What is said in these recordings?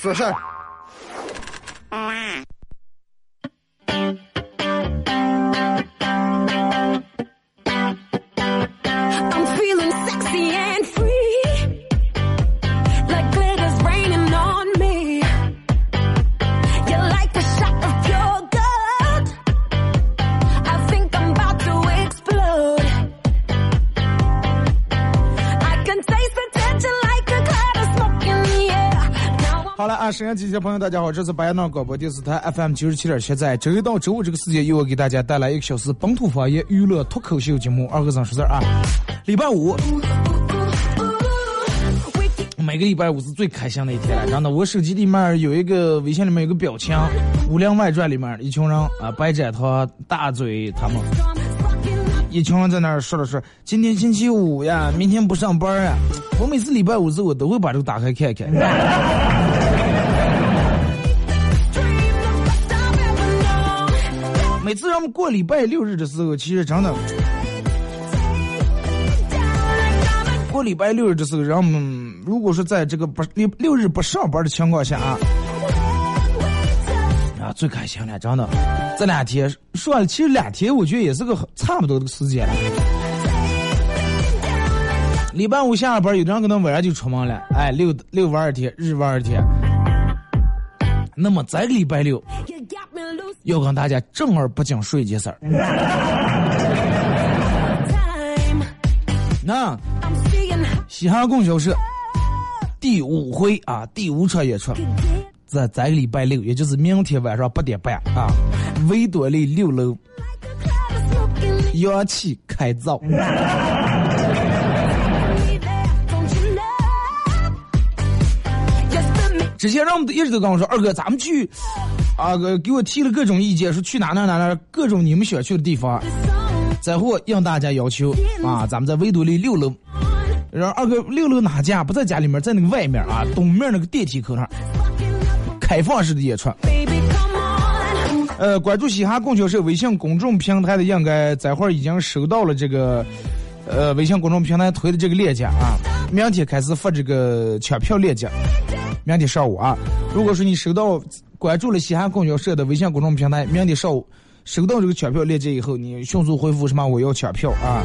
说事儿。I'm feeling sexy 沈阳机前朋友，大家好，这是白洋淀广播电视台 FM 九十七点七，在周一到周五这个时间，又我给大家带来一个小时本土方言娱乐脱口秀节目《二和尚说事儿》啊。礼拜五，每个礼拜五是最开心的一天了。真的，我手机里面有一个微信里面有个表情，《武林外传》里面一群人啊，白展堂、大嘴他们。一群人在那儿说了说，今天星期五呀，明天不上班呀。我每次礼拜五时我都会把这个打开看看。每次让我们过礼拜六日的时候，其实真的过礼拜六日的时候，让我们如果说在这个不六六日不上班的情况下啊，啊最开心了，真的。这两天说了，其实两天我觉得也是个差不多的时间了。礼拜五下了班，有的人可能晚上就出门了，哎，六六玩二天，日玩二天。那么这个礼拜六要跟大家正儿不经说一件事儿。那西哈供销社第五回啊，第五场演出在这个礼拜六，也就是明天晚上八点半啊，维多利六楼，阳气开造。之前让我们一直都跟我说，二哥，咱们去啊，给给我提了各种意见，说去哪哪哪哪各种你们想去的地方。再后应大家要求啊，咱们在维多利六楼。然后二哥六楼哪家不在家里面，在那个外面啊，东面那个电梯口那开放式的演出。呃，关注嘻哈供销社微信公众平台的，应该这会儿已经收到了这个，呃，微信公众平台推的这个链接啊。明天开始发这个抢票链接，明天上午啊。如果说你收到关注了西安供销社的微信公众平台，明天上午收到这个抢票链接以后，你迅速回复什么我要抢票啊。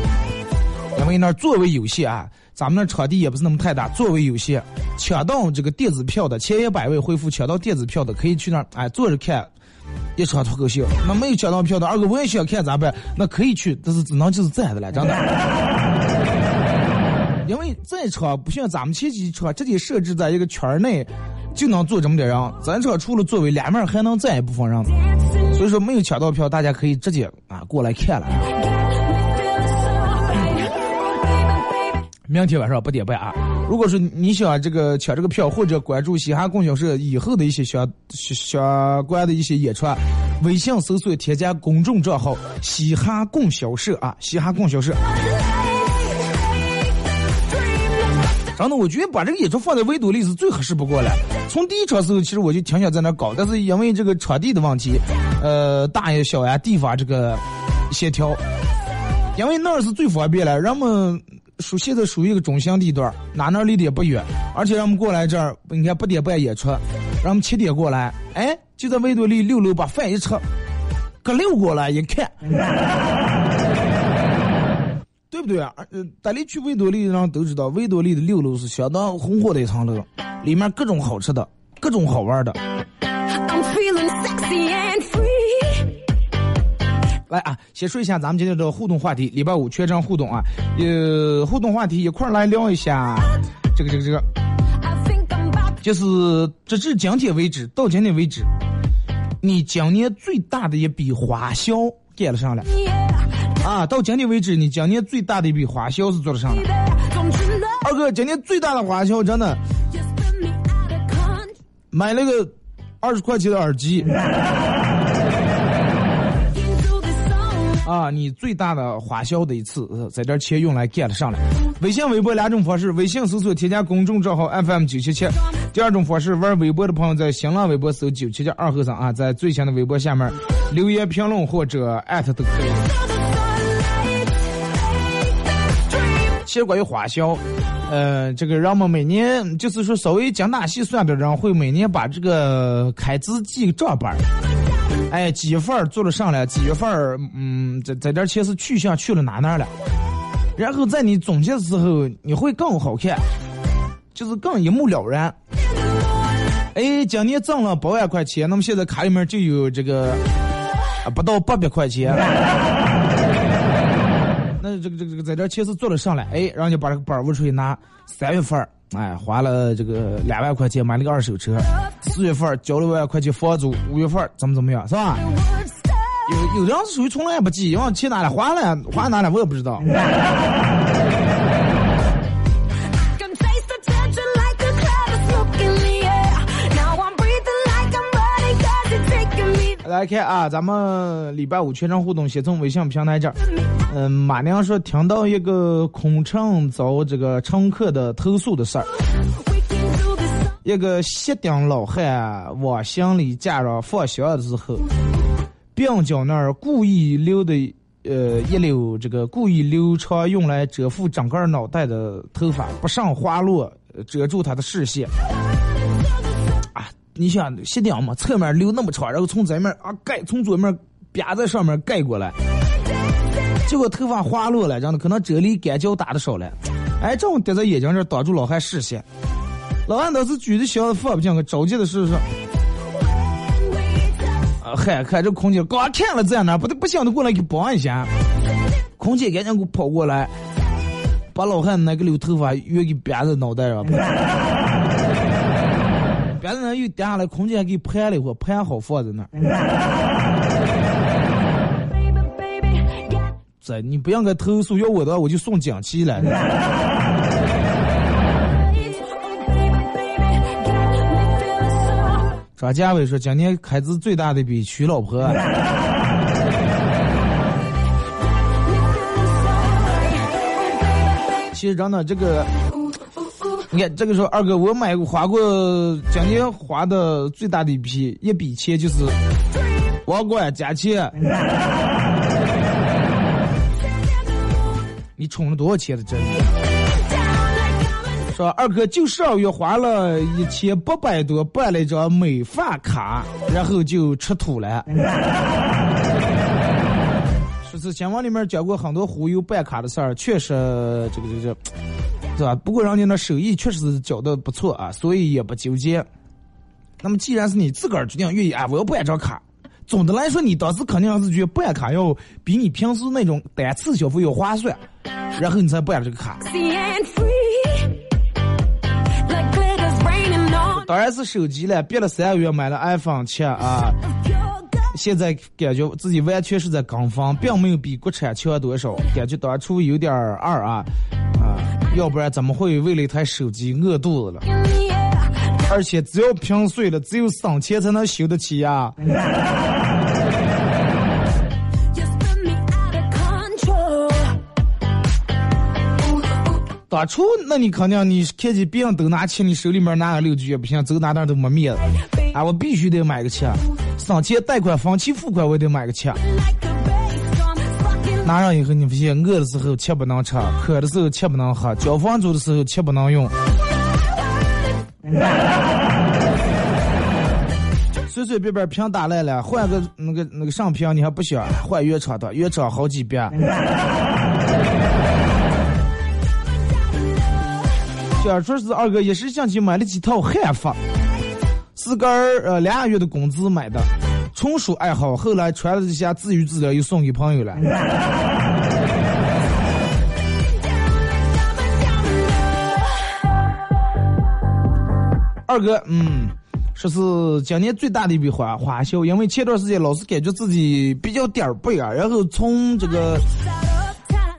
因为那座位有限啊，咱们那场地也不是那么太大，座位有限，抢到这个电子票的前一百位回复抢到电子票的，可以去那儿哎坐着看一场脱口秀。那没有抢到票的，二哥我也想看咋办？那可以去，但是只能就是这样的了，真的。因为这场不像咱们前几场直接设置在一个圈内，就能坐这么点人，咱场除了座位，两面还能站一部分人，所以说没有抢到票，大家可以直接啊过来看了。明天晚上八点半啊！如果说你想这个抢这个票，或者关注嘻哈供销社以后的一些相相相关的一些演出，微信搜索添加公众账号“嘻哈供销社”啊，嘻哈供销社。真的，我觉得把这个演出放在维多利是最合适不过了。从第一场时候，其实我就挺想在那搞，但是因为这个场地的问题，呃，大呀小呀地方这个协调，因为那儿是最方便了，人们属现在属于一个中心地段，哪哪离得也不远，而且人们过来这儿，你看八点半演出，人们七点过来，哎，就在维多利六楼把饭一吃，搁溜过来一看，对不对啊？呃，大家去维多利的人都知道，维多利的六楼是相当红火的一层楼，里面各种好吃的，各种好玩的。来啊，先说一下咱们今天的互动话题，礼拜五全程互动啊，呃，互动话题一块儿来聊一下，这个这个这个就是直至今天为止，到今天为止，你今年最大的一笔花销干了上来 yeah. 啊？到今天为止，你今年最大的一笔花销是做了上来。二哥，今年最大的花销真的买了个二十块钱的耳机啊，你最大的花销的一次，在这钱用来 get 上来。微信、微博两种方式，微信搜索添加公众账号 FM 九七七。第二种方式，玩微博的朋友在新浪微博搜九七七二和尚啊，在最新的微博下面留言评论或者艾特都可以。Dream 其实关于花销，呃，这个人们每年就是说稍微精打细算的人，会每年把这个开支记账本儿。哎，几月份儿做了上来，几月份儿，嗯，这这点钱是去向去了哪哪了？然后在你总结的时候，你会更好看，就是更一目了然。哎，今年挣了八万块钱，那么现在卡里面就有这个不到八百块钱。那这个这个这个在这儿其实做了上来，哎，然后就把这个本儿悟出去拿。三月份儿，哎，花了这个两万块钱买了个二手车。四月份儿交了万块钱房租，五月份儿怎么怎么样，是吧？有有的人是属于从来也不记，往钱哪里花了，花哪里我也不知道。来看啊，咱们礼拜五全程互动，先从微信平台这儿。嗯，马娘说听到一个空乘遭这个乘客的投诉的事儿，一个锡顶老汉往行李架上放箱的时候，鬓角那儿故意留的呃一绺这个故意留长用来遮覆整个脑袋的头发不慎滑落，遮住他的视线。啊，你想锡顶嘛，侧面留那么长，然后从这面啊盖，从左面啪在上面盖过来，结果头发滑落了，这样的可能啫喱干胶打的少了，哎，正好跌在眼睛这儿挡住老汉视线。老汉当时举着箱子放不进去，着急的是说：“啊，嗨，看这空姐刚看了在那，不得不想的过来给帮一下。”空姐赶紧给我跑过来，把老汉那个留头发又给别在脑袋上，别在那又掉下来，空姐还给盘了一会儿，盘好放在那儿。这你不让给投诉，要我的话我就送锦旗来。Oh. 张家伟说，今年开支最大的笔娶老婆。其实真的，这个.你看，这个时候二哥，我买过花过，今年花的最大的一笔一笔钱就是王冠加钱。你充了多少钱的真？说二哥就上月花了一千八百多办了一张美发卡，然后就吃土了。说是新闻里面讲过很多忽悠办卡的事儿，确实这个这个这，是吧？不过人家那手艺确实是教的不错啊，所以也不纠结。那么既然是你自个儿决定愿意啊，我要办张卡。总的来说，你当时肯定是觉得办卡要比你平时那种单次消费要划算，然后你才办了这个卡。当然是手机了，憋了三个月买了 iPhone 七啊，现在感觉自己完全是在跟风，并没有比国产强多少，感觉当初有点二啊啊，要不然怎么会为了一台手机饿肚子了.而且只要屏碎了，只有省钱才能修得起呀、当初那你肯定你看见别人都拿钱，你手里面拿个六 G 也不行，走哪哪都没面子。啊，我必须得买个车，省钱贷款分期付款我也得买个车。拿上以后，你发现饿的时候吃不能吃，渴的时候吃不能喝，交房租的时候吃不能用。随随便便屏打烂了，换个那个那个上屏你还不行换原厂的，原厂好几遍。小说是二哥一时兴起买了几套汉服，自个儿呃两个月的工资买的，纯属爱好。后来穿了这些自娱自乐，又送给朋友了。二哥，嗯，说是今年最大的一笔花花销，因为前段时间老是感觉自己比较点儿背啊，然后从这个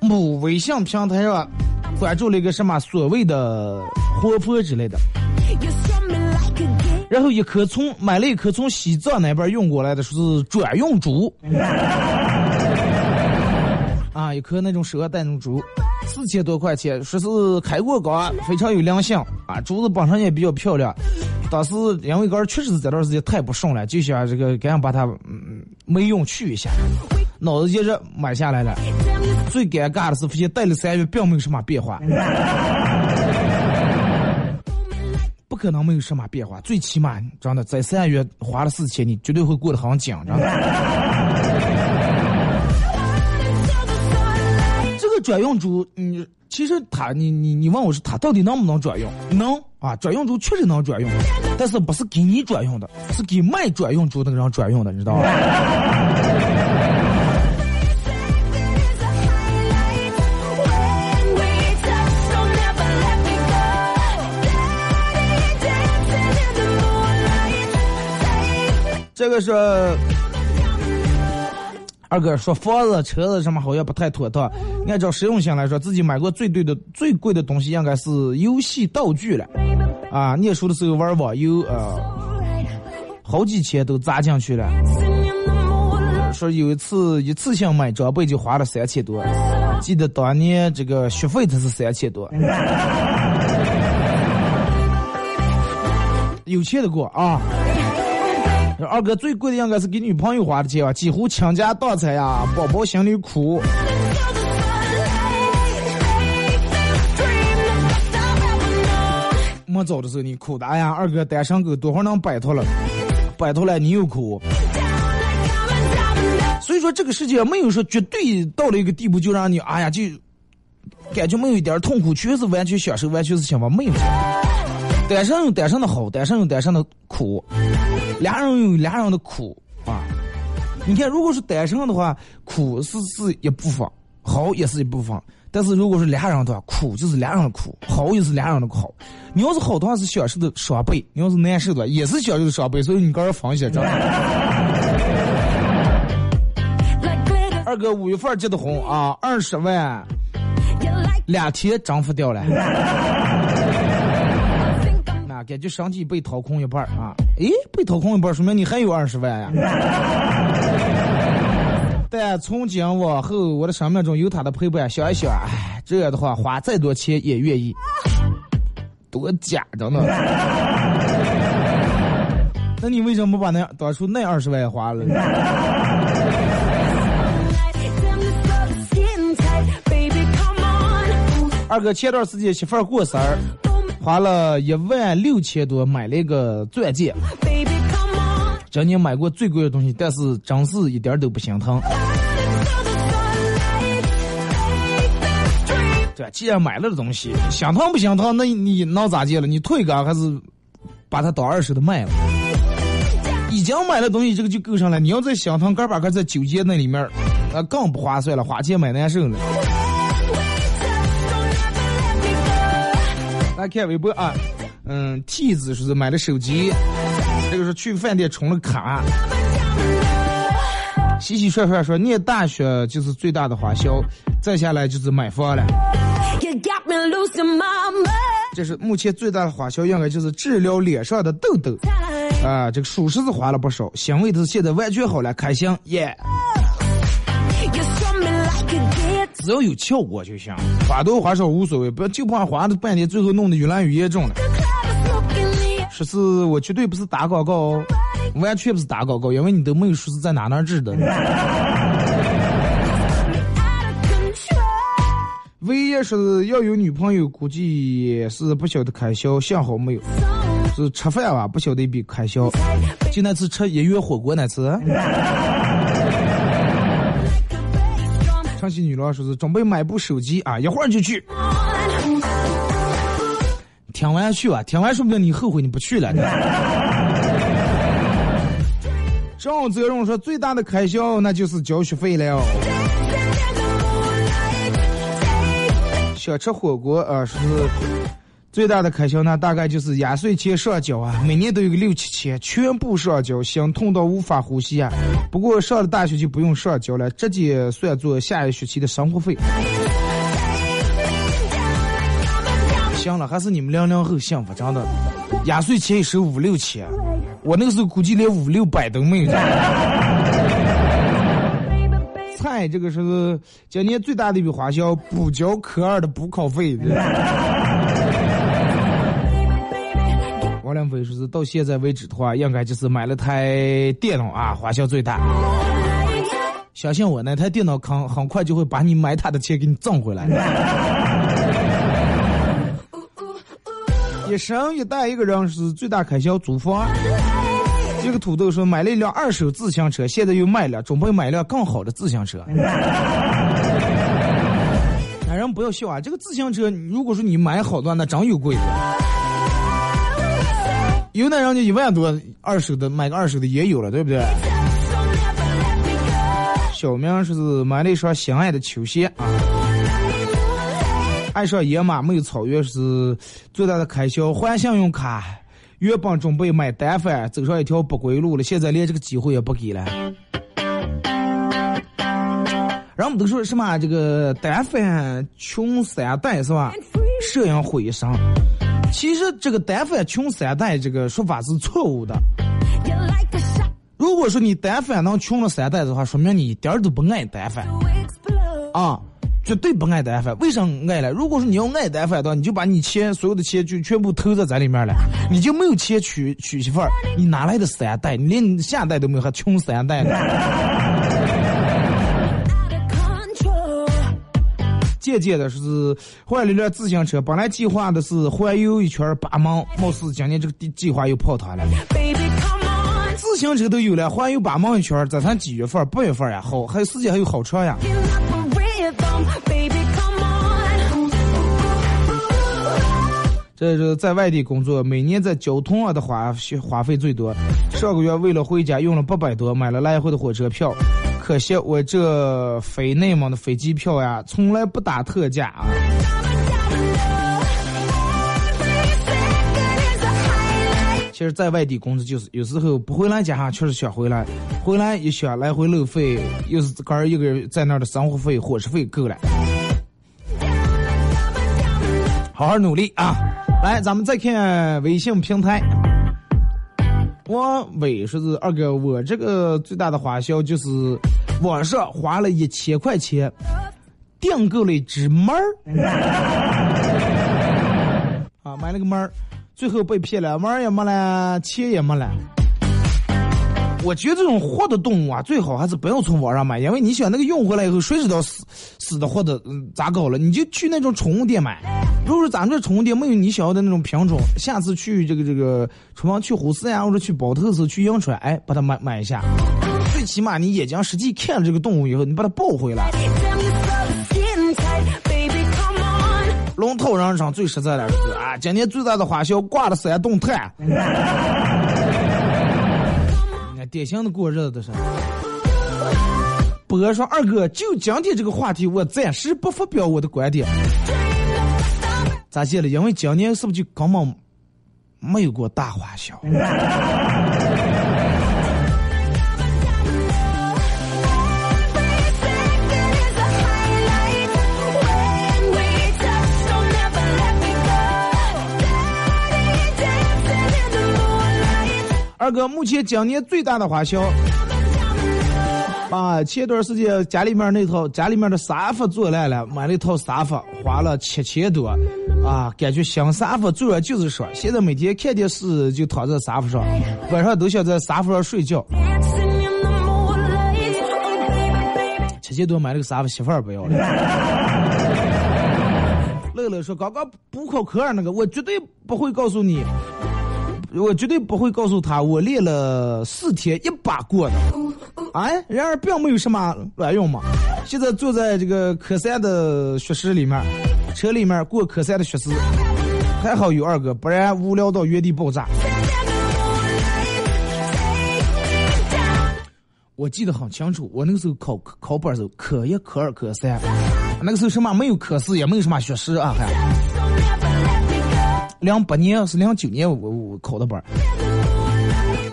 某微信平台上关注了一个什么所谓的活泼之类的.然后一颗从买了一颗从西藏那边运过来的，说是专用猪，啊，一颗那种蛇带那种猪，四千多块钱，说是开过缸，非常有良心啊，珠子本身也比较漂亮。当时因为哥确实是这段时间太不顺了，就想这个赶紧把它嗯没用去一下，脑子一热买下来了。最尴尬的是，发现戴了三月并没有什么变化。不可能没有什么变化，最起码真的在三月花了四千，你绝对会过得很紧张。这个专用猪，你其实它，你你你问我是它到底能不能专用？能啊，专用猪确实能专用，但是不是给你专用的，是给卖专用猪那个人专用的，你知道吧？这个是二哥说房子、车子什么好像不太妥当。按照实用性来说，自己买过最对的、最贵的东西应该是游戏道具了。啊，念书的时候玩网游啊，好几千都砸进去了。说有一次一次性买装备就花了三千多，记得当年这个学费才是三千多。有钱的过啊！二哥最贵的应该是给女朋友花的钱啊，几乎倾家荡产呀，宝宝心里苦。没早的时候你苦的，哎呀，二哥单身狗多会能摆脱了？摆脱了你又苦。所以说这个世界没有说绝对到了一个地步就让你哎呀就感觉没有一点痛苦，全是完全享受，完全是幸福，没有。单身有单身的好，单身有单身的苦，俩人有俩人的苦啊。你看，如果是单身的话，苦是是一部分，好也是一部分。但是如果是俩人的话，苦就是俩人的苦，好也是俩人的好。你要是好的话是享受的双倍，你要是难受的话也是享受的双倍。所以你刚才放下，知道吗？二哥五月份结的婚啊，二十万，两天涨幅掉了。那，感觉身体被掏空一半啊！诶，被掏空一半，说明你还有二十万呀。但从今往后，我的生命中有他的陪伴，想一想，哎，这样的话，花再多钱也愿意。多假着呢！那你为什么不把那当初那二十万花了？二哥前段时间媳妇儿过生日。花了一万六千多买了一个钻戒，今年买过最贵的东西，但是真是一点都不心疼。对，既然买了的东西，想疼不心疼？那你能咋地了？你退个还是把它当二手的卖了？已经买了东西，这个就够上了。你要再想疼，干把个在纠结那里面，那更不划算了，花钱买难受了。来看微博啊，嗯，T 子说是买了手机，这个是去饭店充了卡。洗洗涮涮说念大学就是最大的花销，再下来就是买房了。这是目前最大的花销，应该就是治疗脸上的痘痘。啊，这个属实是花了不少，欣慰的是现在完全好了，开心耶。只要有效果就行，花多花少无所谓，不要就怕花的半天，最后弄得越来越严重了。说是我绝对不是打广告哦，完全不是打广告，因为你都没有说是在哪哪治的。唯一是要有女朋友，估计也是不晓得开销，想好没有？是吃饭吧，不晓得一笔开销，就那次吃一月火锅那次。上期女郎说是准备买部手机啊，一会儿就去。听完去吧，听完说不定你后悔你不去了。赵泽荣说最大的开销那就是交学费了。想吃火锅啊，是。最大的开销呢，大概就是压岁钱上交啊，每年都有个六七千，全部上交，心痛到无法呼吸啊。不过上了大学就不用上交了，直接算作下一学期的生活费。行了，还是你们零零后幸福，真的。压岁钱也是五六千，我那个时候估计连五六百都没有。菜这个是今年最大的一笔花销，补交科二的补考费。王良飞说是到现在为止的话，应该就是买了台电脑啊，花销最大。相信我，那台电脑很很快就会把你买它的钱给你挣回来。一生一代一个人是最大开销租房。这个土豆说买了一辆二手自行车，现在又卖了，准备买一辆更好的自行车。男人不要笑啊！这个自行车，如果说你买好的，那真有贵的。有那人家一万多二手的，买个二手的也有了，对不对？小明说是买了一双心爱的球鞋啊。爱上野马没有草原是最大的开销，还信用卡。原本准备买单反，走上一条不归路了，现在连这个机会也不给了。然后我们都说什么这个单反穷三代是吧？摄影毁一生。其实这个单反穷三代这个说法是错误的。如果说你单反能穷了三代的话，说明你一点儿都不爱单反啊，绝对不爱单反。为啥爱了？如果说你要爱单反的话，你就把你钱所有的钱就全部投在在里面了，你就没有钱娶娶媳妇儿，你哪来的三代？你连你下代都没有，还穷三代呢？渐渐的是换了一辆自行车，本来计划的是环游一圈八门，貌似今年这个计计划又泡汤了。自行车都有了，环游八门一圈，这才几月份？八月份呀，好，还有时间还有好车呀。这是在外地工作，每年在交通上的花花费最多。上个月为了回家用了八百多，买了来回的火车票。可惜我这飞内蒙的飞机票呀，从来不打特价啊。其实，在外地工作就是有时候不回来家，确实想回来，回来一想来回路费，又是自个儿一个人在那儿的生活费、伙食费够了。好好努力啊！来，咱们再看微信平台。王伟说是二哥，我这个最大的花销就是网上花了一千块钱订购了一只猫儿，啊，买了个猫儿，最后被骗了，猫儿也没了，钱也没了。我觉得这种活的动物啊，最好还是不要从网上买，因为你想那个用回来以后，谁知道死死的活的嗯咋搞了？你就去那种宠物店买。如果说咱们这宠物店没有你想要的那种品种，下次去这个这个，厨房去虎四呀，或者去宝特斯、去银川，哎，把它买买一下。最起码你眼睛实际看了这个动物以后，你把它抱回来。龙头人上最实在的是啊，今年最大的花销挂了三栋炭。典型的过日子的是。博说二哥，就今天这个话题，我暂时不发表我的观点。咋写了？因为今年是不是就根本没有过大花销？二哥，目前今年最大的花销啊，前段时间家里面那套家里面的沙发做烂了，买了一套沙发，花了七千多，啊，感觉新沙发坐着就是爽。现在每天看电视就躺在沙发上，晚上都想在沙发上睡觉。七千多买了个沙发，媳妇儿不要了。乐乐说：“刚刚补考科二那个，我绝对不会告诉你。”我绝对不会告诉他，我练了四天一把过的，哎，然而并没有什么卵用嘛。现在坐在这个科三的学室里面，车里面过科三的学时，还好有二哥，不然无聊到原地爆炸。我记得很清楚，我那个时候考考本的时候，科一、科二、科三，那个时候什么没有科四，也没有什么学时啊，还。零八年是零九年，我我考的班，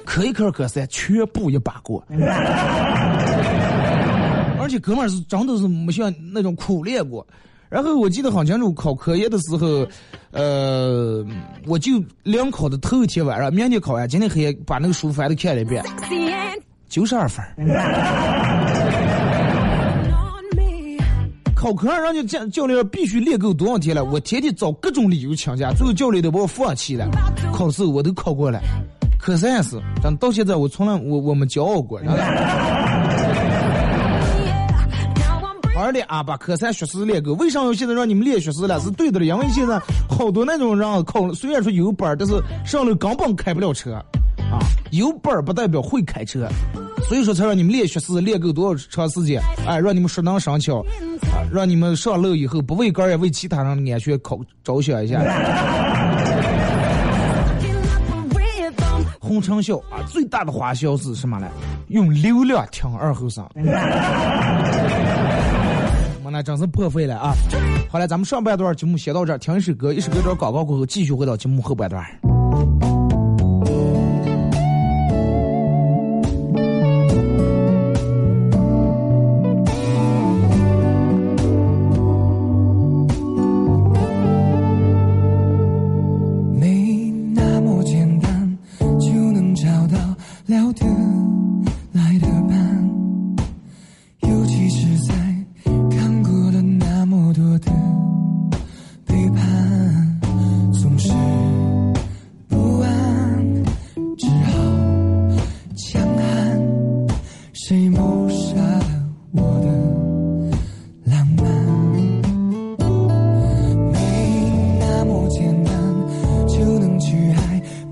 科一、科二、科三全部一把过，而且哥们儿是真的是没像那种苦练过。然后我记得很清楚，考科研的时候，呃，我就临考的头一天晚上，明天考完，今天黑夜把那个书翻的看了一遍，九十二分. 考科二，人家教教练必须练够多少天了，我天天找各种理由请假，最后教练都把我放弃了。考试我都考过了，科三也是，但到现在我从来我我没骄傲过。真的 啊，把科三学时练够，为啥要现在让你们练学时了？是对的了，因为现在好多那种人考，虽然说有本儿，但是上了根本开不了车，啊，有本儿不代表会开车，所以说才让你们练学时练够多少长时间，哎，让你们熟能生巧，啊，让你们上楼以后不为个人也为其他人的安全考着想一下。红尘笑啊，最大的花销是什么呢？用流量听二后生。我那真是破费了啊！好了，咱们上半段节目先到这儿，听一首歌，一首歌段广告过后，继续回到节目后半段。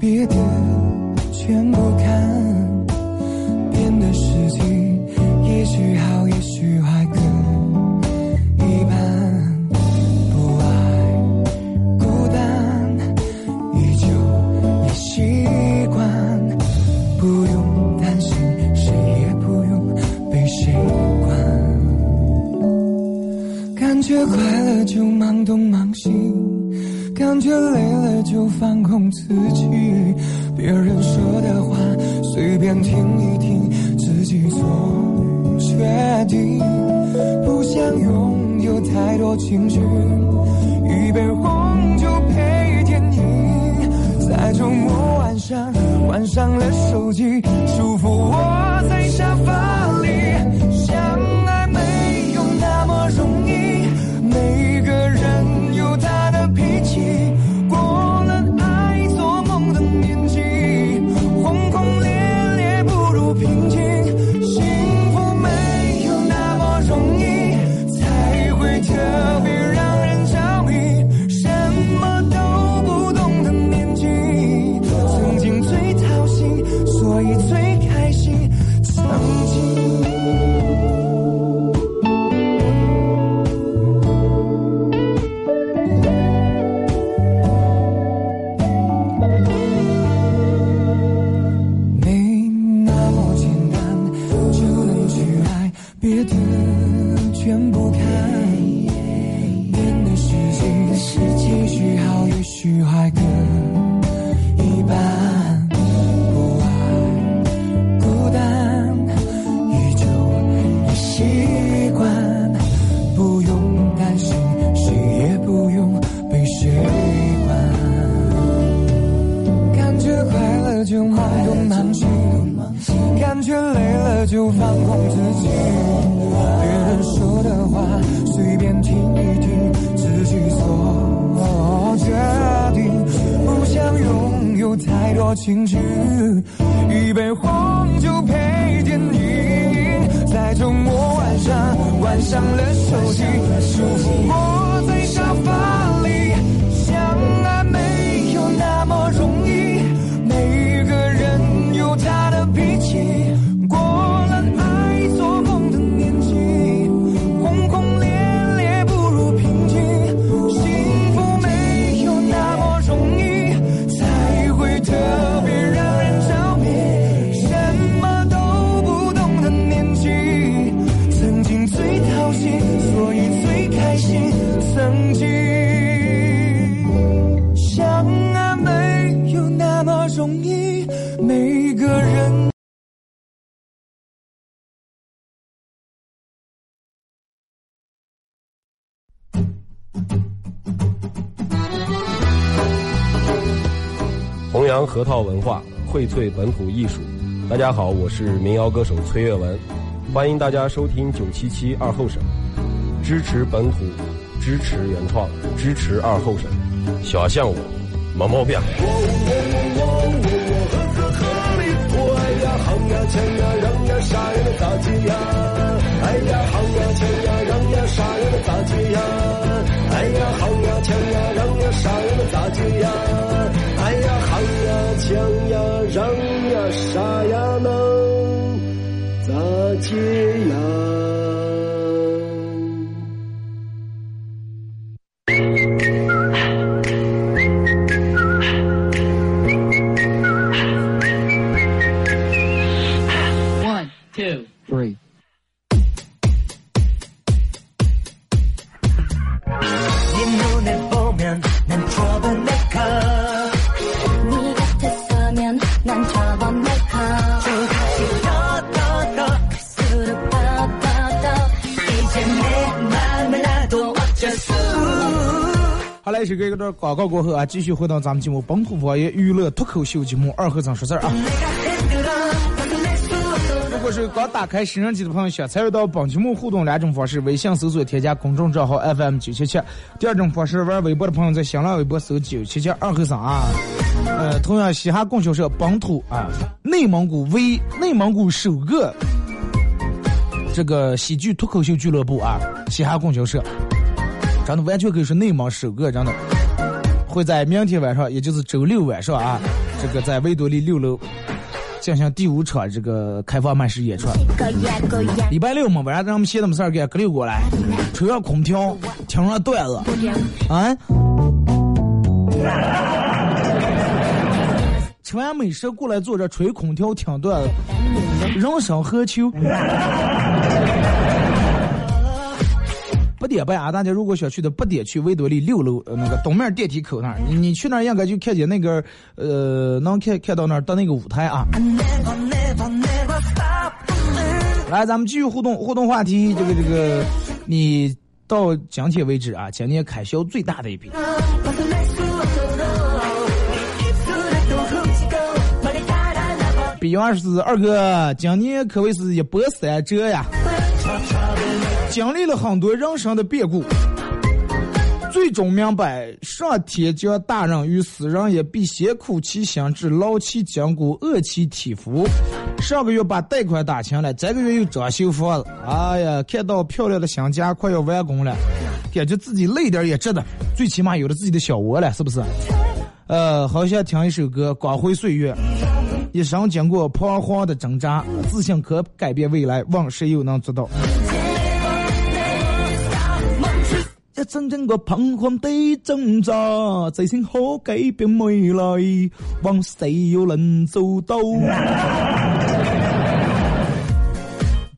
别的全部洋核桃文化荟萃本土艺术。大家好我是民谣歌手崔月文欢迎大家收听九七七二后生支持本土支持原创支持二后生小象我，没毛病我爱呀好呀钱呀让呀杀人的大街呀。哎呀好呀钱呀让呀杀人的大街呀。哎呀好呀钱呀让呀杀人的大街呀。想呀，让呀，啥呀，能咋接呀？好来，是这个段广告过后啊，继续回到咱们节目《本土方言娱乐脱口秀》节目二和尚说事儿啊。如果是刚打开摄像机的朋友，想参与到本节目互动两种方式：微信搜索添加公众账号 FM 九七七；第二种方式，玩微博的朋友在新浪微博搜九七七二和尚啊。呃，同样，嘻哈供销社本土啊，内蒙古为内蒙古首个这个喜剧脱口秀俱乐部啊，嘻哈供销社。真的完全可以说内蒙首个真的会在明天晚上也就是周六晚上啊这个在维多利六楼进行第五场这个开放麦式演出。礼拜六嘛晚上咱们闲的没事儿给他隔离过来吹上空调听上段子啊？吃完美食过来坐着吹空调听段子人生何求？八点半啊！大家如果想去的，八点去维多利六楼、呃、那个东面电梯口那儿，你你去那儿应该就看见那个呃，能看看到那儿的那个舞台啊。来，咱们继续互动互动话题，这个这个，你到今天为止啊，今年开销最大的一笔。比方是二哥，今年可谓是一波三折呀，经历了很多人生的变故，最终明白上天将大人于斯，人也必先苦其心志，劳其筋骨，饿其体肤。上个月把贷款打清了，这个月又装修房子，哎呀，看到漂亮的新家快要完工了，感觉自己累点也值得，最起码有了自己的小窝了，是不是？呃，好想听一首歌《光辉岁月》。一生经过彷徨的挣扎，自信可改变未来，问谁又能做到？一生經過彷徨的挣扎，自信可改变未來，問誰又能做到？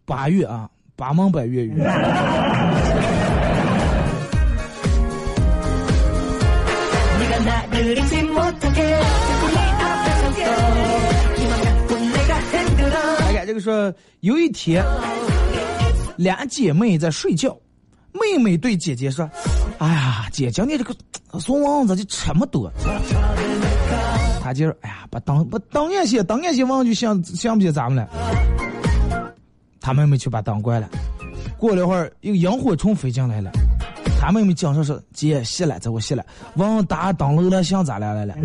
八月啊，八芒百粤语。哎呀，这个说有一天，俩姐妹在睡觉，妹妹对姐姐说：“哎呀，姐，今天这个怂王咋就这么多？”她姐说：“哎呀，把当把当眼些当眼些王就想想不起咱们了。”她妹妹去把灯关了。过了一会儿，有萤火虫飞进来了。她妹妹讲说说：“姐，熄了，这我熄了。王打灯笼了，想咋来来了？”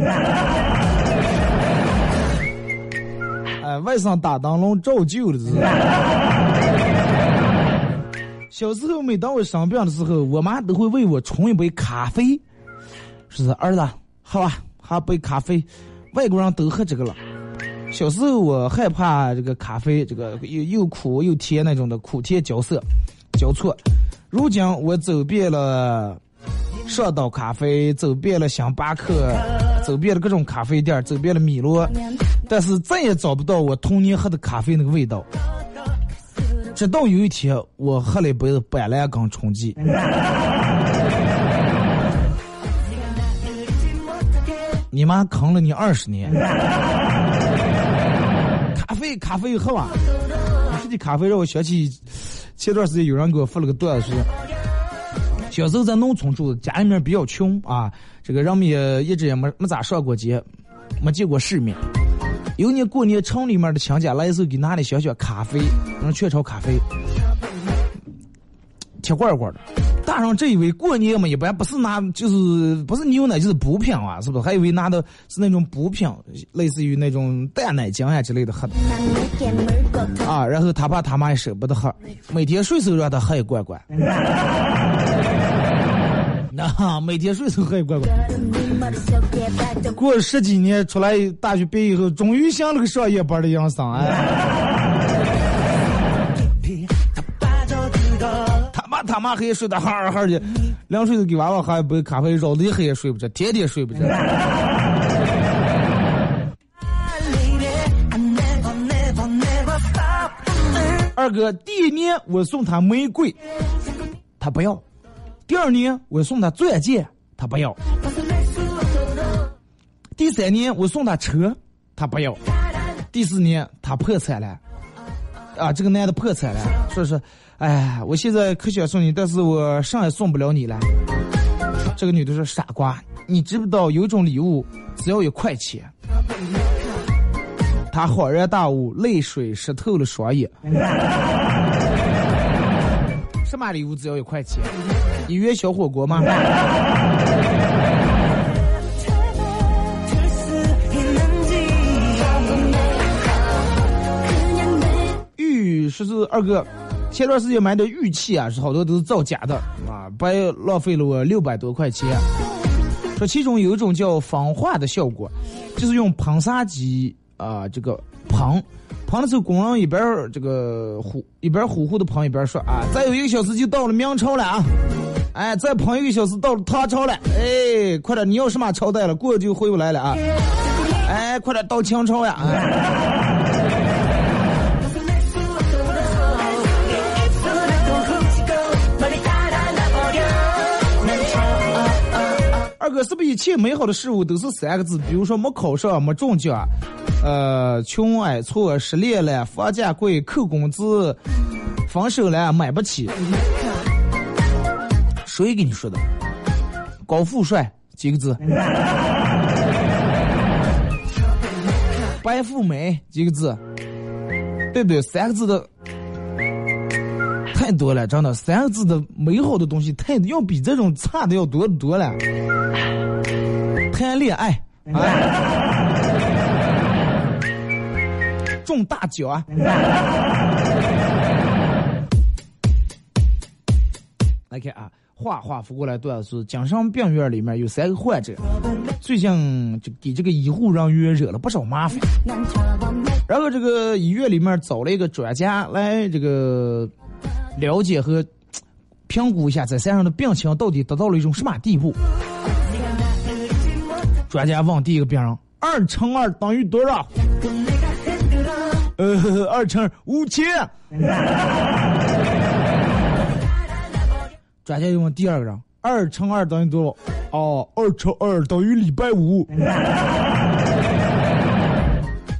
哎，外甥打灯笼照旧了，是。小时候，每当我生病的时候，我妈都会为我冲一杯咖啡，说是儿子，喝吧，喝杯咖啡。外国人都喝这个了。小时候我害怕这个咖啡，这个又又苦又甜那种的苦甜交涩交错。如今我走遍了上岛咖啡，走遍了星巴克，走遍了各种咖啡店，走遍了米罗，但是再也找不到我童年喝的咖啡那个味道。直到有一天，我喝了一杯板蓝根冲剂。你妈坑了你二十年。咖啡，咖啡喝吧。你说的咖啡让我想起前段时间有人给我发了个段子，小时候在农村住，家里面比较穷啊，这个人们也一直也没没咋上过街。没见过世面。有一年过年，城里面的亲家来的时候，给拿的小小咖啡，嗯，雀巢咖啡，铁罐罐的。大人这以为过年嘛，一般不是拿就是不是牛奶就是补品啊，是不是？还以为拿的是那种补品，类似于那种淡奶精啊之类的喝的啊。然后他爸他妈也舍不得喝，每天顺手让他喝一罐罐。那 每天顺手喝一罐罐。过了十几年，出来大学毕业以后，终于像那个上夜班的样生哎。他妈他妈黑睡得哈哈儿的，两水都给娃娃喝一杯咖啡，绕的一黑也睡不着，天天睡不着。二哥，第一年我送他玫瑰，他不要；第二年我送他钻戒，他不要；第三年我送他车，他不要；第四年他破产了，啊，这个男的破产了，说是，哎，我现在可想送你，但是我啥也送不了你了。这个女的说，傻瓜，你知不知道有一种礼物只要一块钱？他恍然大悟，泪水湿透了双眼。什么礼物只要一块钱？一元小火锅吗？说是二哥，前段时间买的玉器啊，是好多都是造假的啊，白浪费了我六百多块钱。说其中有一种叫仿化的效果，就是用喷砂机啊、这个喷，喷的时候工人一边这个呼一边呼呼的喷，一边说啊，再有一个小时就到了明朝了啊，哎，再喷一个小时到了唐朝了，哎，快点，你要什么朝代了，过就回不来了啊，哎，快点到清朝呀，哎。二哥，是不是一切美好的事物都是三个字？比如说没考上，没中奖，呃，穷挨挫，失恋了，房价贵，扣工资，分手了，买不起。谁给你说的？高富帅几个字？白富美几个字？对不对？三个字的太多了，真的，三个字的美好的东西太要比这种差的要多得多了。谈恋爱，啊，中大奖啊！来看啊，话话扶过来段是精神病院里面有三个患者，最近就给这个医护人员惹了不少麻烦。然后这个医院里面找了一个专家来这个了解和 评估一下在身上的病情到底达到了一种什么地步。专家问第一个病人：“二乘二等于多少？”呃，二乘五千。专家又问第二个人：“二乘二等于多少？”哦，二乘二等于礼拜五。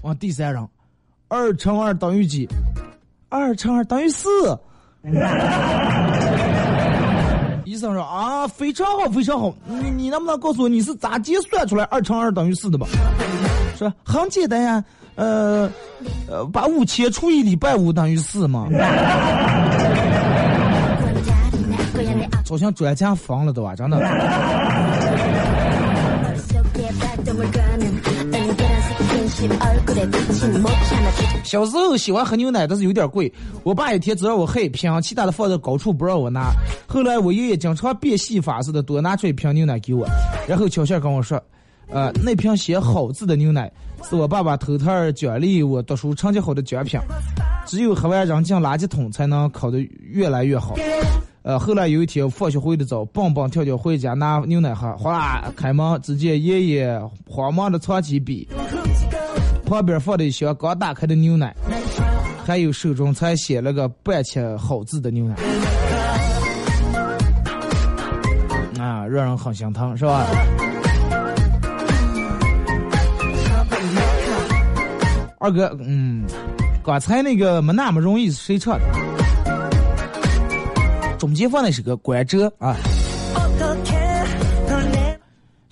往第三人：“二乘二等于几？”二乘二等于四。医生说啊，非常好，非常好。你你能不能告诉我你是咋计算出来二乘二等于四的吧？说很简单呀，呃呃，把五千除以礼拜五等于四嘛。好像专家疯了都啊，真的。小时候喜欢喝牛奶，但是有点贵。我爸一天只让我喝一瓶，其他的放在高处不让我拿。后来我爷爷经常变戏法似的多拿出一瓶牛奶给我，然后悄悄跟我说：“呃，那瓶写好字的牛奶是我爸爸偷偷奖励我读书成绩好的奖品，只有喝完扔进垃圾桶才能考得越来越好。”呃，后来有一天放学回的早，蹦蹦跳跳回家拿牛奶喝，哗，开门只见爷爷慌忙的藏起笔，旁边放的一箱刚打开的牛奶，还有手中才写了个半切好字的牛奶，啊，让人很心疼，是吧？二哥，嗯，刚才那个没那么容易谁唱的？中间放的是个关喆啊。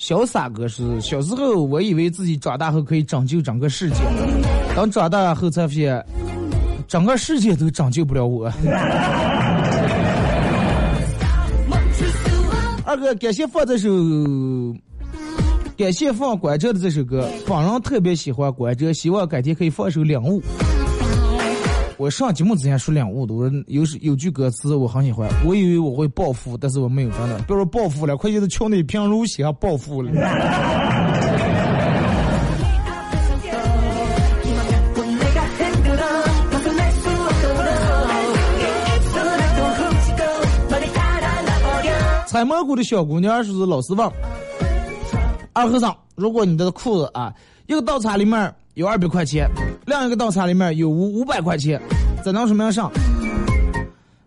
潇洒哥是小时候我以为自己长大后可以拯救整个世界，等长大后才发现，整个世界都拯救不了我。二哥，感谢放这首，感谢放关喆的这首歌，本人特别喜欢关喆，希望改天可以放一首《领悟》。我上节目之前说领悟的，我说有有句歌词我很喜欢，我以为我会暴富，但是我没有真的，别说暴富了，快就是桥内平如洗，还暴富了。采蘑菇的小姑娘说是老师问二和尚，如果你的裤子啊，一个倒插里面有二百块钱，另一个倒插里面有五五百块钱，怎能说明上？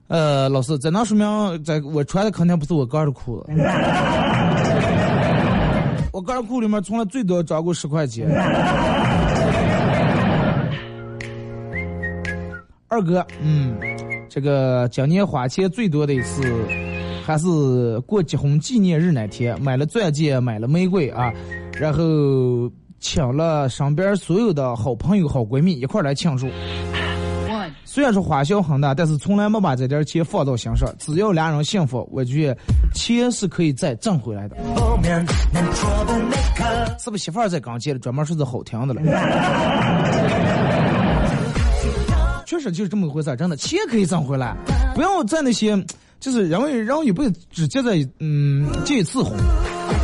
呃，老师，怎能说明在我穿的肯定不是我哥的裤子？我哥的裤里面从来最多装过十块钱。二哥，嗯，这个今年花钱最多的一次，还是过结婚纪念日那天，买了钻戒，买了玫瑰啊，然后请了身边所有的好朋友、好闺蜜一块儿来庆祝。虽然说花销很大，但是从来没把这点钱放到心上。只要俩人幸福，我觉得钱是可以再挣回来的。是不是媳妇儿在刚接的，专门说是好听的了？确实就是这么回事儿，真的，钱可以挣回来，不要在那些，就是人为人一辈子只结在嗯结一次婚，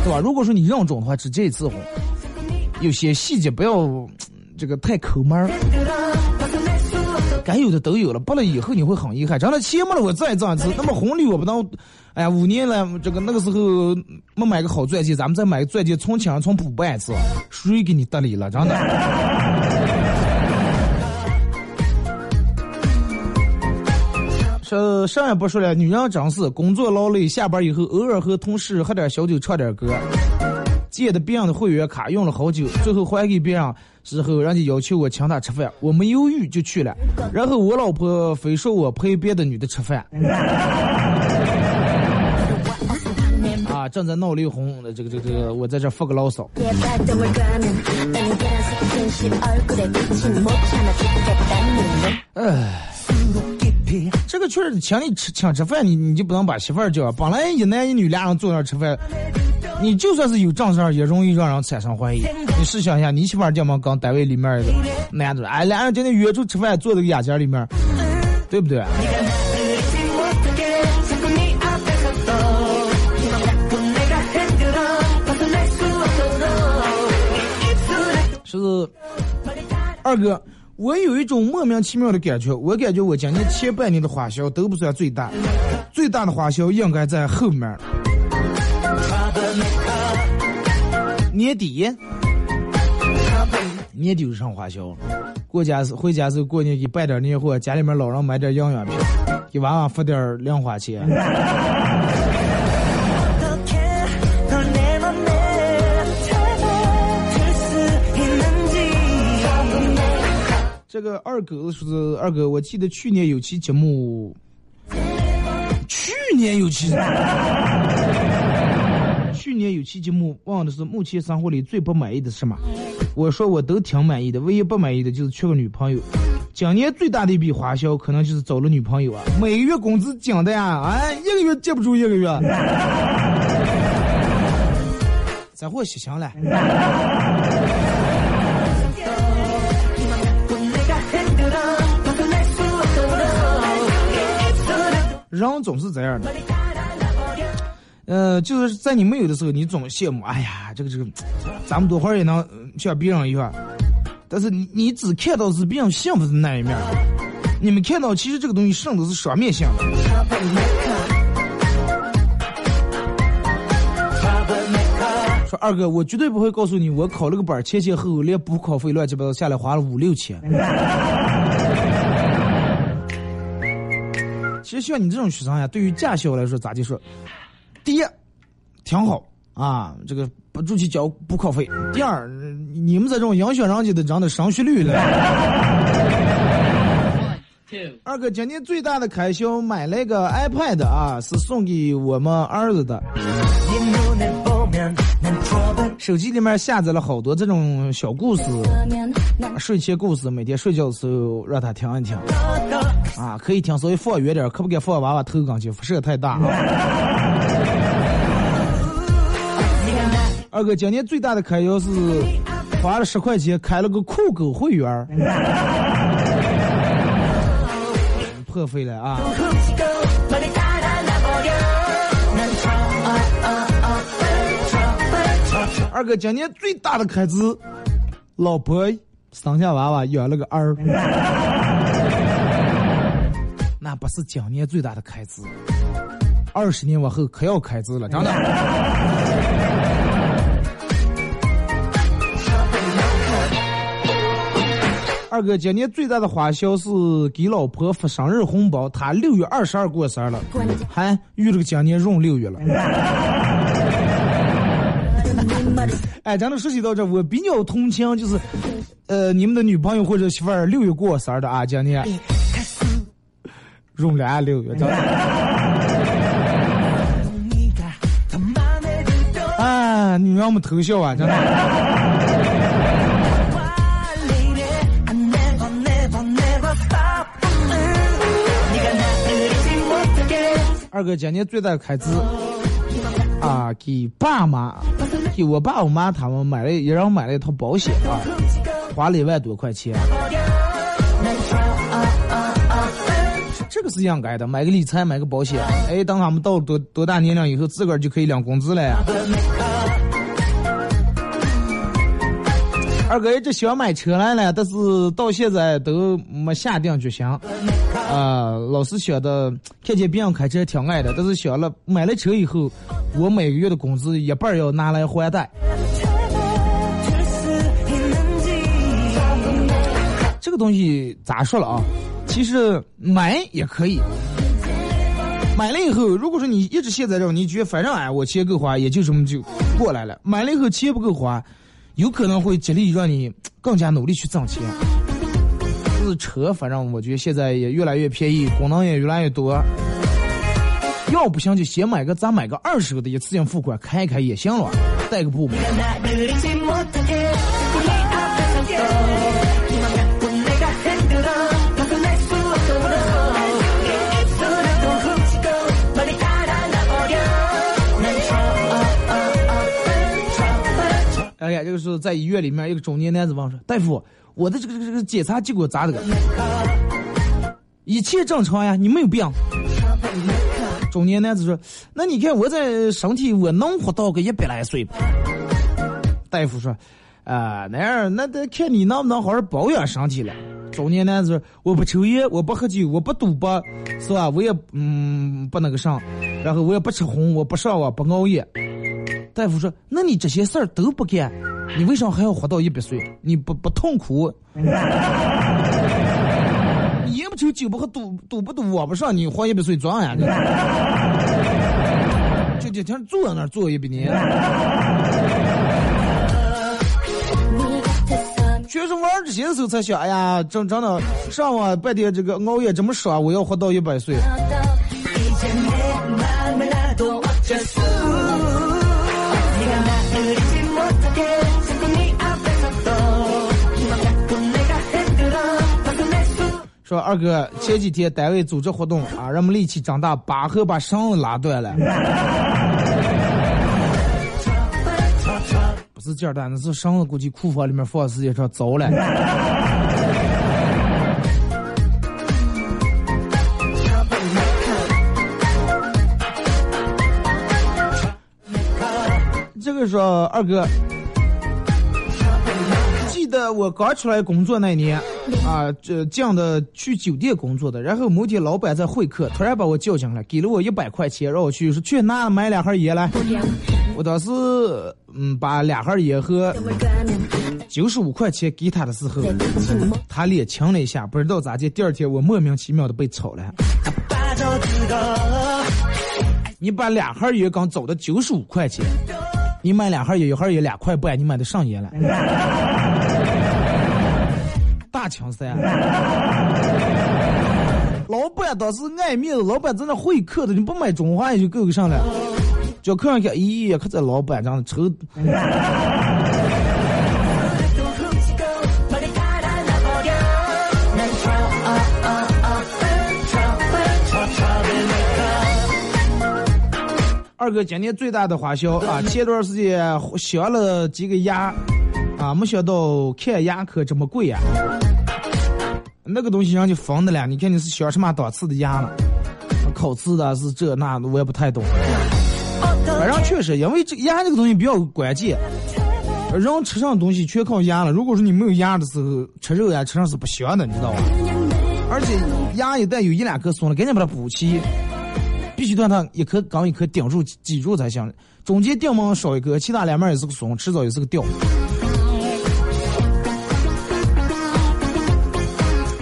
对吧？如果说你认准的话，只结一次婚，有些细节不要这个太抠门儿。该有的都有了，不了以后你会很遗憾。真的钱没了，我再挣一次。那么红利我不能，哎呀，五年了，这个那个时候没买个好钻戒，咱们再买个钻戒，从墙从补办一次，谁给你得理了？真的。这上也不说了，女人真是工作劳累，下班以后偶尔和同事喝点小酒，唱点歌。借的别人的会员卡用了好久，最后还给别人之后，人家要求我请他吃饭，我没犹豫就去了。然后我老婆非说我陪别的女的吃饭。啊，正在闹离婚，这个这个这个，我在这发个牢骚。唉。这个确实请你吃请吃饭，你你就不能把媳妇儿叫。本来一男一女俩人坐那吃饭，你就算是有正事儿，也容易让人产生怀疑。你试想一下，你媳妇儿叫么刚单位里面的男的，哎，俩人今天约出吃饭，坐这个雅间里面，对不对？是二哥。我有一种莫名其妙的感觉，我感觉我今年前半年的花销都不算最大，最大的花销应该在后面。年底，年底就上花销，过家是回家时候过年给办点年货，家里面老人买点营养品，给娃娃发点零花钱。这个二狗说是二哥，我记得去年有期节目，去年有期，去年有期节目，忘的是目前生活里最不满意的是什么？我说我都挺满意的，唯一不满意的就是缺个女朋友。今年最大的一笔花销可能就是找了女朋友啊，每个月工资紧的呀，哎，一个月接不住一个月。这货洗强了。人总是这样的，呃，就是在你没有的时候，你总羡慕，哎呀，这个这个，咱们多会儿也能像别人一样，但是你你只看到是别人幸福的那一面，你们看到其实这个东西胜的是双面性的。说二哥，我绝对不会告诉你，我考了个本，前前后后连补考费乱七八糟下来花了五六千。就像你这种学生呀，对于驾校来说咋就说？第一，挺好啊，这个不住去交补考费；第二，你们这种影响人家的人的升学率了。二哥，今年最大的开销买了一个 iPad 啊，是送给我们儿子的。手机里面下载了好多这种小故事，睡前故事，每天睡觉的时候让他听一听。啊，可以听，稍微放远点，可不敢放娃娃头上去，辐射太大。二哥，今年最大的开销是花了十块钱开了个酷狗会员，破费了啊！二哥，今年最大的开支，老婆生下娃娃养了个儿，那不是今年最大的开支，二十年往后可要开支了，真的。二哥，今年最大的花销是给老婆发生日红包，他六月二十二过生日了，还遇了个今年闰六月了。哎，咱们说起到这，我比较同情，就是，呃，你们的女朋友或者媳妇儿六月过生日的啊，今年闰了六月。啊，你让我们偷笑啊，真的。二哥今年最大的开支啊，给爸妈，给我爸我妈他们买了，也让我买了一套保险啊，花了一万多块钱。这个是应该的，买个理财，买个保险。哎，等他们到多多大年龄以后，自个儿就可以领工资了呀。二哥一直想买车来了，但是到现在都没下定决心。啊，老是想的，看见别人开车挺爱的，但是想了买了车以后，我每个月的工资一半要拿来还贷。这个东西咋说了啊？其实买也可以，买了以后，如果说你一直现在这种，你觉得反正哎，我钱够花，也就这么就过来了。买了以后钱不够花。有可能会激励让你更加努力去挣钱。是车，反正我觉得现在也越来越便宜，功能也越来越多。要不行就先买个，咱买个二手的，一次性付款开一开也行了，带个步。这个是在医院里面，一个中年男子问说：“大夫，我的这个这个这个检查结果咋的个？一切正常呀，你没有病。”中年男子说：“那你看我这身体，我能活到个一百来岁吧？”大夫说：“啊，那样那得看你能不能好好保养身体了。”中年男子说：“我不抽烟，我不喝酒，我不赌博，是吧？我也嗯不那个啥，然后我也不吃红，我不上网，不熬夜。”大夫说：“那你这些事儿都不干，你为啥还要活到一百岁？你不不痛苦？你 也不抽酒不喝赌赌不赌我不上，你活一百岁装呀？就就天坐在那儿坐一百年。确实玩这些的时候才想，哎呀，真真的上网半天这个熬夜这么爽，我要活到一百岁。”说二哥，前几天单位组织活动啊，让我们力气长大，拔河把绳子拉断了。不是这儿的，那是绳子，估计库房里面放时间长，糟了。这个说二哥。记得我刚出来工作那年，啊，这这样的去酒店工作的。然后某天老板在会客，突然把我叫进来，给了我一百块钱，让我去说去哪买两盒烟来。我当时嗯把两盒烟和九十五块钱给他的时候，他脸青了一下，不知道咋的。第二天我莫名其妙的被炒了。你把两盒烟刚走的九十五块钱，你买两盒烟，一盒烟两块半，你买的上烟了。大青山，老板当时爱面子，老板在那会客的，你不买中华也就够上了。叫客人看，咦，可这老板长得丑。二哥今年最大的花销啊，前段时间镶了几个牙，啊，没想到看牙科这么贵呀、那个东西让你疯的了，你看你是镶什么档次的牙了？烤瓷的是这那的，我也不太懂。反正确实，因为这牙这个东西比较关键，人吃上东西全靠牙了。如果说你没有牙的时候吃肉呀，吃上是不香的，你知道吧？而且牙一旦有一两颗松了，赶紧把它补齐，必须让它一颗刚一颗顶住挤住才行。中间顶门少一颗，其他两面也是个松，迟早也是个掉。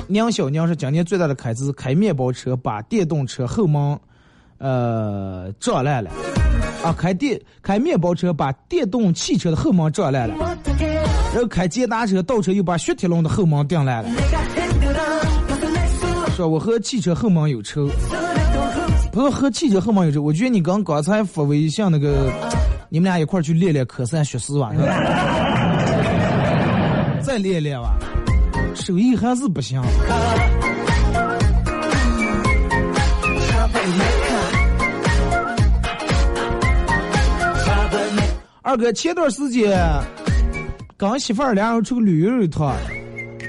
娘小娘是今年最大的开支，开面包车把电动车后门，呃，撞烂了。啊，开电开面包车把电动汽车的后门撞烂了，然后开捷达车倒车又把雪铁龙的后门顶烂了。说我和汽车后门有仇，不是和汽车后门有仇，我觉得你刚刚才发微信那个，你们俩一块去练练科三学四吧，再练练吧。手艺还是不行。二哥，前段时间跟媳妇儿俩人出去旅游一趟，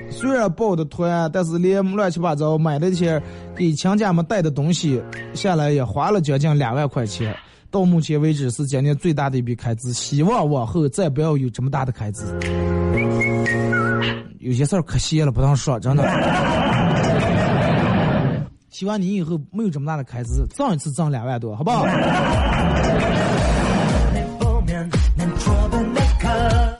虽然报的团，但是连乱七八糟买的这些给亲家们带的东西下来也花了将近两万块钱。到目前为止是今年最大的一笔开支，希望往后再不要有这么大的开支。有些事儿可惜了，不当说，真的。希望你以后没有这么大的开支，挣一次挣两万多，好不好？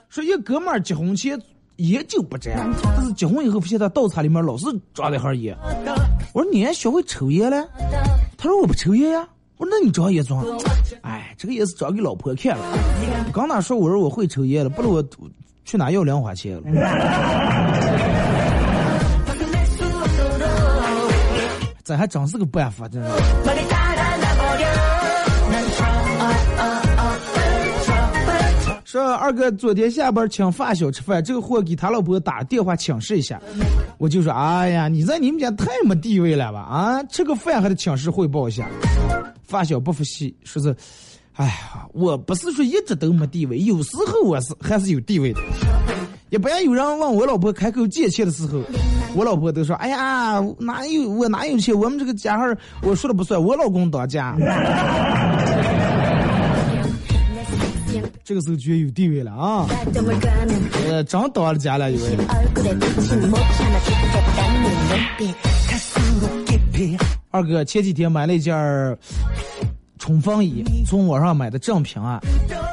说一哥们儿结婚前烟就不沾，但是结婚以后发现他倒茶里面老是装了一盒烟。我说你还学会抽烟了？他说我不抽烟呀。我说那你装烟装？哎，这个也是装给老婆看了。刚哪说我说我会抽烟了，不然我去哪要零花钱了？这还真是个办法，真是。说二哥昨天下班请发小吃饭，这个货给他老婆打电话请示一下，我就说，哎呀，你在你们家太没地位了吧？啊，吃个饭还得请示汇报一下。发小不服气，说是，哎呀，我不是说一直都没地位，有时候我是还是有地位的。也不要有人问我老婆开口借钱的时候，我老婆都说，哎呀，哪有我哪有钱？我们这个家孩我说了不算，我老公当家。这个时候觉得有地位了啊！呃，真当了家了，以为。二哥前几天买了一件冲锋衣，从网上买的正品啊，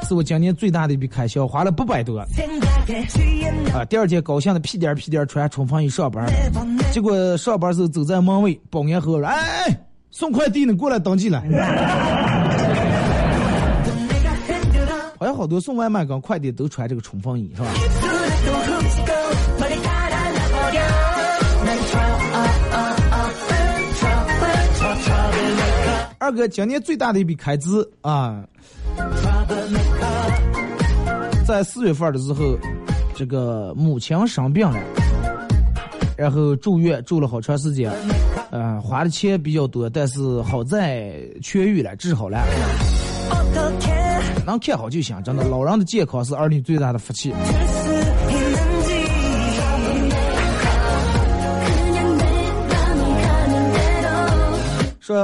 是我今年最大的一笔开销，花了八百多。啊，第二天高兴的屁颠屁颠穿冲锋衣上班，结果上班时候走在门卫，保安和我说：“哎，送快递呢，过来登记了。”好像好多送外卖跟快递都穿这个冲锋衣，是吧？哥今年最大的一笔开支啊，在四月份的时候，这个母亲生病了，然后住院住了好长时间，嗯、花的钱比较多，但是好在痊愈了，治好了。能看好就行，真的，老人的健康是儿女最大的福气。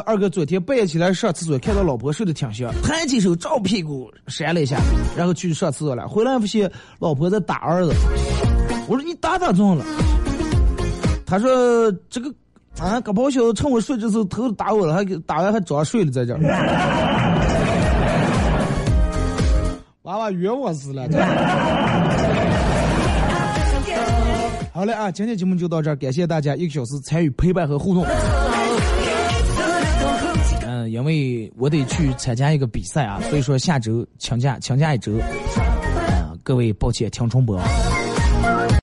二哥昨天半夜起来上厕所，看到老婆睡得挺香，抬起手照屁股扇了一下，然后去上厕所了。回来发现老婆在打儿子，我说你打咋中了？他说这个啊，个包小子趁我睡的时候头打我了，还给打完还装睡了在这儿。娃娃冤枉死了！这好嘞啊，今天节目就到这儿，感谢大家一个小时参与陪伴和互动。因为我得去参加一个比赛啊，所以说下周请假请假一周。啊，各位抱歉听重播。